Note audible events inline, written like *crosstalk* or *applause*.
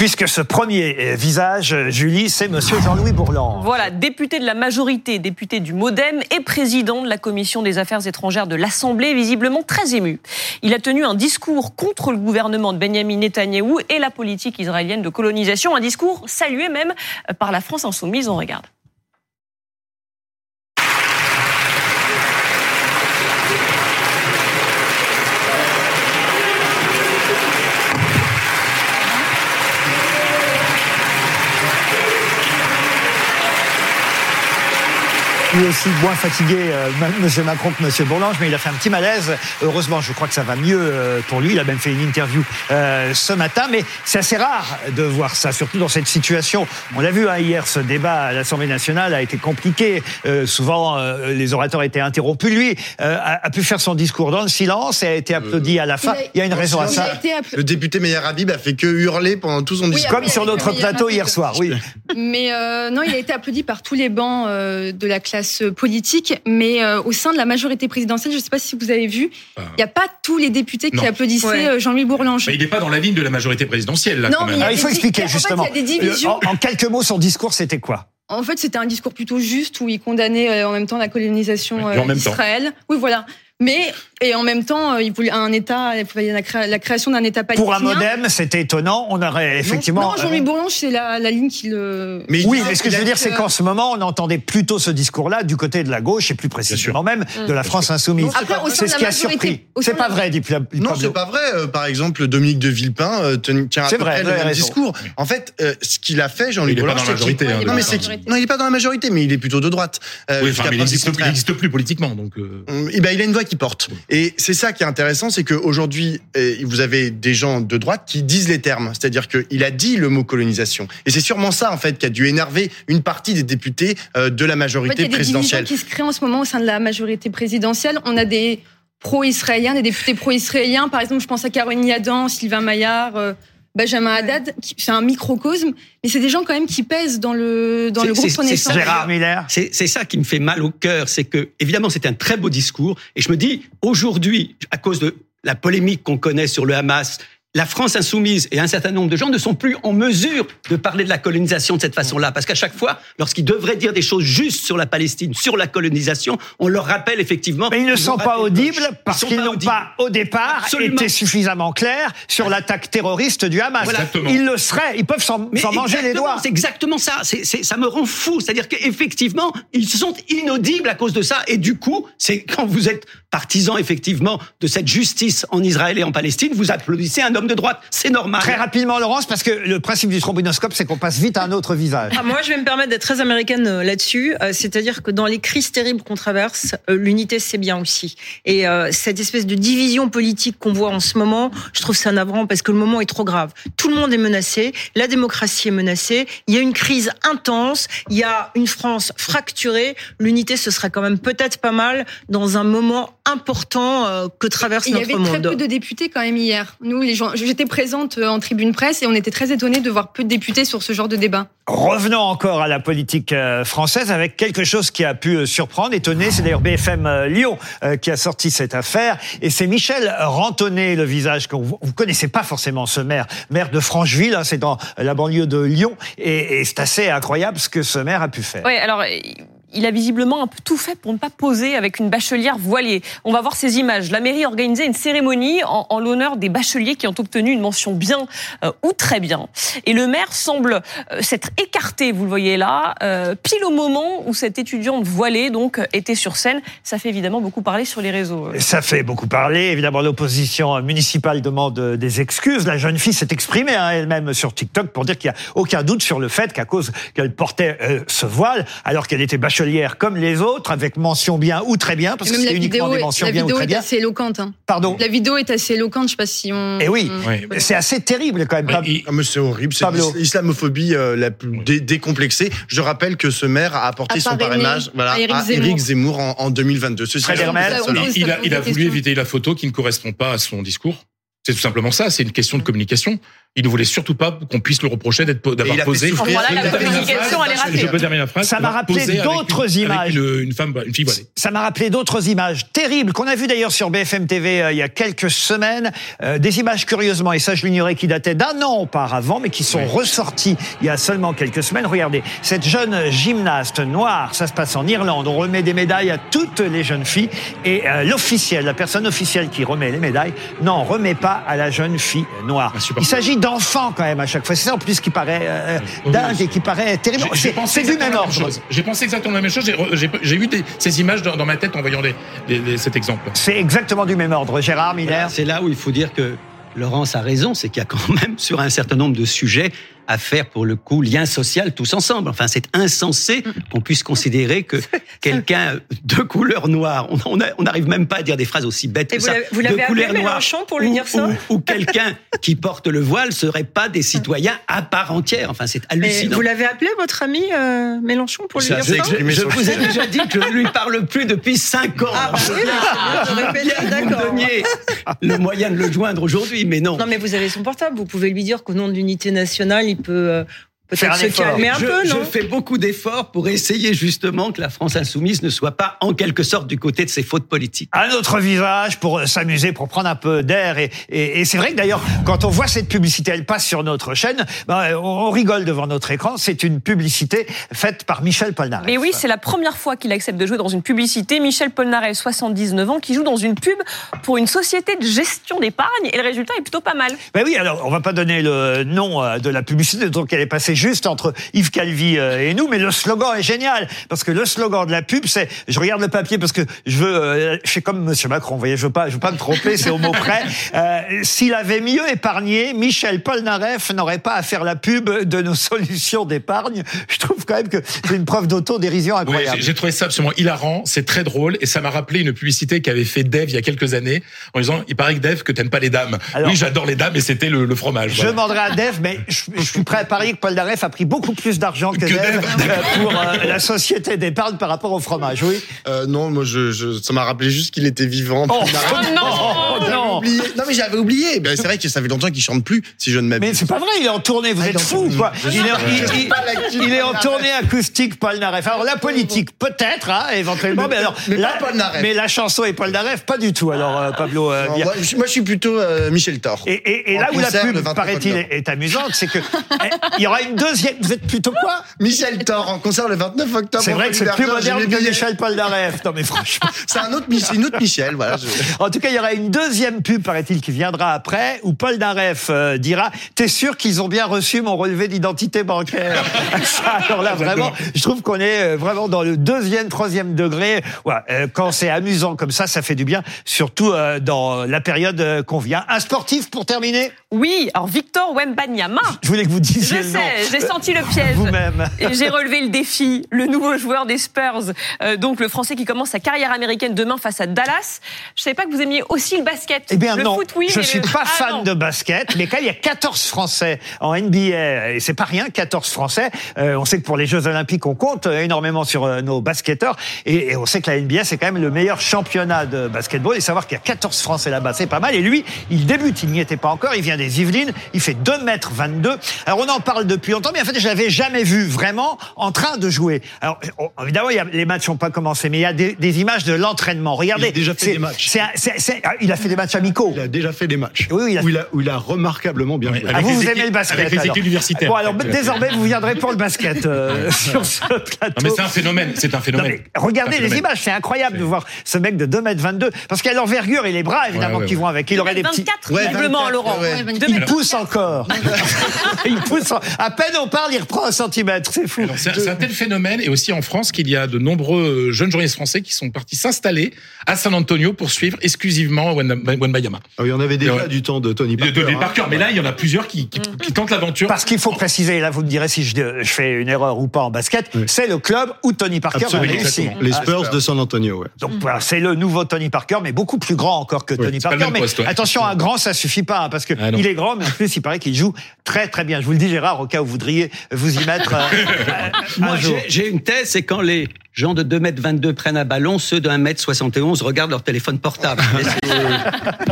puisque ce premier euh, visage, euh, Julie, c'est Monsieur Jean-Louis Bourland. Voilà, député de la majorité, député du MoDem et président de la commission des affaires étrangères de l'Assemblée, visiblement très ému. Il a tenu un discours contre le gouvernement de Benjamin Netanyahou et la politique israélienne de colonisation, un discours salué même par la France insoumise. On regarde. Lui aussi moins fatigué, euh, Monsieur Macron que Monsieur Bourlange, mais il a fait un petit malaise. Heureusement, je crois que ça va mieux euh, pour lui. Il a même fait une interview euh, ce matin, mais c'est assez rare de voir ça, surtout dans cette situation. On l'a vu hein, hier, ce débat à l'Assemblée nationale a été compliqué. Euh, souvent, euh, les orateurs étaient interrompus. Lui euh, a, a, pu faire son discours dans le silence et a été applaudi à la fin. Il, a, il y a une raison à ça. Le député Meyer Habib a fait que hurler pendant tout son discours. Comme sur notre plateau hier soir, oui. *laughs* Mais non, il a été applaudi par tous les bancs de la classe politique, mais euh, au sein de la majorité présidentielle, je ne sais pas si vous avez vu, il n'y a pas tous les députés non. qui applaudissaient ouais. Euh, Jean-Louis Bourlange. Mais il n'est pas dans la ligne de la majorité présidentielle. Là, non, quand même. Mais ah, il faut expliquer justement. En, fait, il y a des divisions. En, en quelques mots, son discours, c'était quoi? En fait, c'était un discours plutôt juste où il condamnait euh, en même temps la colonisation euh, d'Israël. Oui, voilà. Mais et en même temps, il voulait un État, il voulait la, cré la création d'un État palestinien. Pour un modem, c'était étonnant. On aurait effectivement. Non, non Jean-Louis Bourlange, c'est la, la, ligne qui le. Mais oui, mais ce que je veux dire, c'est qu'en ce moment, on entendait plutôt ce discours-là du côté de la gauche et plus précisément même Mmh. de la France insoumise. C'est ce qui a surpris. C'est pas vrai, dit Pablo. Non, c'est pas vrai. Euh, par exemple, Dominique de Villepin euh, tient à peu vrai, près le même discours. En fait, euh, ce qu'il a fait, pas Bourlange, dans la c'est majorité, hein, Non, mais c'est non, il est pas dans la majorité, mais il est plutôt de droite. Euh, il n'existe plus politiquement. Donc, euh, Eh ben, il a une voix qui porte. Et c'est ça qui est intéressant, c'est qu'aujourd'hui, euh, vous avez des gens de droite qui disent les termes. C'est-à-dire qu'il a dit le mot colonisation. Et c'est sûrement ça, en fait, qui a dû énerver une partie des députés euh, de la En fait, majorité il y a des présidentielle. qui se créent en ce moment au sein de la majorité présidentielle. On a des pro-israéliens, des députés pro-israéliens. Par exemple, je pense à Caroline Yadan, Sylvain Maillard, euh, Benjamin Haddad. qui- C'est un microcosme, mais c'est des gens quand même qui pèsent dans le dans le groupe Renaissance. c'est Gérard Miller. C'est c'est ça qui me fait mal au cœur, c'est que évidemment c'est un très beau discours et je me dis aujourd'hui à cause de la polémique qu'on connaît sur le Hamas, la France insoumise et un certain nombre de gens ne sont plus en mesure de parler de la colonisation de cette façon-là parce qu'à chaque fois lorsqu'ils devraient dire des choses justes sur la Palestine, sur la colonisation, on leur rappelle effectivement Mais ils ne ont sont pas le audibles parce qu'ils n'ont pas, au départ, Absolument. été suffisamment clairs sur l'attaque terroriste du Hamas. Voilà. Ils le seraient, ils peuvent s'en manger les exactement, doigts. C'est exactement ça. Ça me rend fou. C'est-à-dire qu'effectivement, ils sont inaudibles à cause de ça. Et du coup, c'est quand vous êtes partisan effectivement de cette justice en Israël et en Palestine, vous applaudissez un homme de droite. C'est normal. Très rapidement, Laurence, parce que le principe du trombinoscope, c'est qu'on passe vite à un autre visage. Ah, moi, je vais me permettre d'être très américaine euh, là-dessus. Euh, C'est-à-dire que dans les crises terribles qu'on traverse, euh, l'unité, c'est bien aussi. Et euh, cette espèce de division politique qu'on voit en ce moment, je trouve ça navrant parce que le moment est trop grave. Tout le monde est menacé, la démocratie est menacée, il y a une crise intense, il y a une France fracturée. L'unité, ce serait quand même peut-être pas mal dans un moment important euh, que traverse Et il y notre avait très monde. peu de députés quand même hier. Nous, les gens, j'étais présente euh, en tribune presse et on était très étonnés de voir peu de députés sur ce genre de débat. Revenons encore à la politique euh, française avec quelque chose qui a pu surprendre, étonner. C'est d'ailleurs BFM Lyon qui a sorti cette affaire. Et c'est Michel Rantonnet, le visage que vous ne connaissez pas forcément, ce maire, maire de Francheville, hein, c'est dans la banlieue de Lyon. Et, et c'est assez incroyable ce que ce maire a pu faire. Ouais, alors il a visiblement un peu tout fait pour ne pas poser avec une bachelière voilée. On va voir ces images. La mairie a organisé une cérémonie en, l'honneur des bacheliers qui ont obtenu une mention bien euh, ou très bien. Et le maire semble euh, s'être écarté, vous le voyez là, euh, pile au moment où cette étudiante voilée donc était sur scène. Ça fait évidemment beaucoup parler sur les réseaux. Ça fait beaucoup parler. Évidemment, l'opposition municipale demande des excuses. La jeune fille s'est exprimée hein, elle-même sur TikTok pour dire qu'il n'y a aucun doute sur le fait qu'à cause qu'elle portait ce voile, alors qu'elle était bachelière comme les autres, avec mention bien ou très bien, parce que c'est la uniquement vidéo, des est- mentions la bien ou vidéo très est bien. assez éloquente. hein. Pardon. La vidéo est assez éloquente. Je sais pas si on. Et oui, on- Oui. c'est assez terrible quand même. il- Ah, c'est horrible, c'est l'islamophobie euh, la plus dé- décomplexée. Je rappelle que ce maire a apporté A son parrainage voilà, à Éric à Zemmour. En, en 2022. Ceci pose- il a, il a voulu question. éviter la photo qui ne correspond pas à son discours. C'est tout simplement ça. C'est une question de communication. Il ne voulait surtout pas qu'on puisse le reprocher d'être d'avoir il a fait posé. Voilà, la communication, elle est ratée. Je peux terminer ma phrase. Ça m'a rappelé d'autres images. Avec une, une femme, une fille voilée. Ça m'a rappelé d'autres images terribles qu'on a vues d'ailleurs sur BFM TV euh, il y a quelques semaines. Euh, des images curieusement, et ça je l'ignorais, qui dataient d'un an auparavant, mais qui sont ressorties il y a seulement quelques semaines. Regardez, cette jeune gymnaste noire, ça se passe en Irlande. On remet des médailles à toutes les jeunes filles. Et euh, l'officiel, la personne officielle qui remet les médailles, n'en remet pas à la jeune fille noire. Il s'agit d'enfants quand même à chaque fois. C'est ça en plus qui paraît euh, Oui. dingue et qui paraît terrible. C'est du même ordre. chose. J'ai pensé exactement la même chose. J'ai re- J'ai j'ai eu des- ces images dans, dans ma tête en voyant les- les- les- cet exemple. C'est exactement du même ordre. Gérard Miller. Voilà, C'est là où il faut dire que Laurence a raison, c'est qu'il y a quand même sur un certain nombre de sujets à faire pour le coup lien social tous ensemble. Enfin, c'est insensé qu'on puisse considérer que quelqu'un de couleur noire, on- n'arrive même pas à dire des phrases aussi bêtes Et que vous ça, l'avez- vous de l'avez appelé couleur noire, Mélenchon pour lui ou- dire ça ou, ou quelqu'un qui porte le voile serait pas des citoyens à part entière. Enfin, c'est hallucinant. vous l'avez appelé votre ami euh, Mélenchon pour lui Ça, dire ça Je vous ai déjà dit que je ne lui parle plus depuis cinq ans. Ah, bah oui, Bien vous donniez le moyen de le joindre aujourd'hui, mais non. Non, mais vous avez son portable. Vous pouvez lui dire qu'au nom de l'unité nationale, il peut euh, Faire un se effort. calmer un je, peu, je non fais beaucoup d'efforts pour essayer justement que la France insoumise ne soit pas en quelque sorte du côté de ses fautes politiques. un autre visage pour s'amuser, pour prendre un peu d'air. Et, et, et c'est vrai que d'ailleurs, quand on voit cette publicité, elle passe sur notre chaîne, ben, on, on rigole devant notre écran. C'est une publicité faite par Michel Polnareff. Mais oui, c'est la première fois qu'il accepte de jouer dans une publicité. Michel Polnareff, 79 ans, qui joue dans une pub pour une société de gestion d'épargne. Et le résultat est plutôt pas mal. Ben oui, alors on va pas donner le nom euh, de la publicité, donc elle est passée juste entre Yves Calvi euh, et nous, mais le slogan est génial parce que le slogan de la pub, c'est, je regarde le papier parce que je veux, euh, je fais comme Monsieur Macron, vous voyez, je veux pas, je veux pas me tromper, c'est au mot près. *laughs* Euh, S'il avait mieux épargné, Michel Polnareff n'aurait pas à faire la pub de nos solutions d'épargne. Je trouve quand même que c'est une preuve d'autodérision incroyable. j'ai- j'ai trouvé ça absolument hilarant, c'est très drôle et ça m'a rappelé une publicité qu'avait fait Dave il y a quelques années en disant il paraît que Dave que t'aimes pas les dames. Alors- oui, j'adore les dames et c'était le, le fromage. Je voilà. demanderai à Dev, mais je, je suis prêt à parier que Paul A pris beaucoup plus d'argent que, Que Dev Dev, *laughs* pour euh, la société d'épargne par rapport au fromage, oui. Euh, non, moi, je, je, ça m'a rappelé juste qu'il était vivant. Oh, *laughs* J'avais non. Oublié. Non, mais j'avais oublié. Ben, c'est vrai que ça fait longtemps qu'il chante plus, si je ne Mais m'abuse. c'est pas vrai, il est en tournée, vous Ah, êtes fou quoi. Il est, il- il- il en tournée acoustique Paul Naref. Alors la politique peut-être, hein, éventuellement, mais alors mais la, Paul Naref. mais la chanson et Paul Naref pas du tout. Alors euh, Pablo. euh, Non, moi, je, moi, je suis plutôt euh, Michel Thor. et, et- et en là où la pub, 29 paraît-il, est, est amusante, c'est que eh, il y aura une deuxième. Vous êtes plutôt quoi? Michel Thor en concert le 29 octobre. C'est vrai que c'est plus moderne que. Michel Polnareff. Non mais franchement. *laughs* C'est un autre, une autre Michel, voilà. En tout cas, il y aura une deuxième pub, paraît-il, qui viendra après, où Paul Naref euh, dira T'es sûr qu'ils ont bien reçu mon relevé d'identité bancaire *laughs* *laughs* Ça, Alors là, vraiment, je trouve qu'on est euh, vraiment dans le deuxième, troisième degré. Euh, quand c'est amusant comme ça, ça fait du bien, surtout euh, dans la période qu'on vient. Un sportif pour terminer Oui, alors Victor Wembanyama. Je voulais que vous Je disiez le nom. sais, j'ai senti le piège. Vous-même. Et j'ai relevé le défi, le nouveau joueur des Spurs, euh, donc le Français qui commence sa carrière américaine demain face à Dallas. Je savais pas que vous aimiez aussi le basket. Bien le non, foot, oui, je suis le- pas Ah, fan non. de basket, mais quand il y a 14 Français en NBA, et c'est pas rien, 14 Français, euh, on sait que pour les Jeux Olympiques, on compte euh, énormément sur euh, nos basketteurs, et, et on sait que la NBA, c'est quand même le meilleur championnat de basketball, et savoir qu'il y a 14 Français là-bas, c'est pas mal, et lui, il débute, il n'y était pas encore, il vient des Yvelines, il fait 2 mètres 22, alors on en parle depuis longtemps, mais en fait, je l'avais jamais vu vraiment en train de jouer. Alors, évidemment, il y a, les matchs n'ont pas commencé, mais il y a des, des images de l'entraînement. Regardez. Il a déjà fait des matchs. c'est un- c'est- c'est- ah, il a fait des matchs amicaux. Il a déjà fait des matchs Oui, oui, il a- où, il a, où il a remarquablement bien Oui, joué. avec Ah, vous, vous aimez le basket avec les alors. universitaires. Bon, alors désormais, vous viendrez pour le basket euh, sur ce plateau. Non, mais c'est un phénomène, c'est un phénomène. regardez les images, c'est incroyable de voir ce mec de 2m22, parce qu'il y a l'envergure et les bras, évidemment, Ouais, ouais, qui ouais. vont avec. Il aurait des petits... 24 Ouais, visiblement, 24, Laurent. Il pousse encore. *laughs* il pousse. en- À peine on parle, il reprend un centimètre. C'est fou. C'est un tel phénomène, et aussi en France, qu'il y a de nombreux jeunes journalistes français qui sont partis s'installer à San Antonio pour suivre exclusivement Ah oui, il y en avait déjà Ouais. du temps de Tony Parker. de, hein. Parker, mais là, il y en a plusieurs qui, qui, qui tentent l'aventure. Parce qu'il faut préciser, et là vous me direz si je, je fais une erreur ou pas en basket, Oui. c'est le club où Tony Parker Absolument. a réussi. Les Ah, Spurs de San Antonio, ouais. Donc voilà, c'est le nouveau Tony Parker, mais beaucoup plus grand encore que Tony Parker. même mais poste, ouais. attention, un grand, ça suffit pas, hein, parce que Ah, il est grand, mais en plus, il paraît qu'il joue très très bien. Je vous le dis, Gérard, au cas où vous voudriez vous y mettre euh, *laughs* euh, un Moi, j'ai une thèse, c'est quand les gens de 2 mètres 22 prennent un ballon, ceux de 1 mètre 71 regardent leur téléphone portable. *laughs*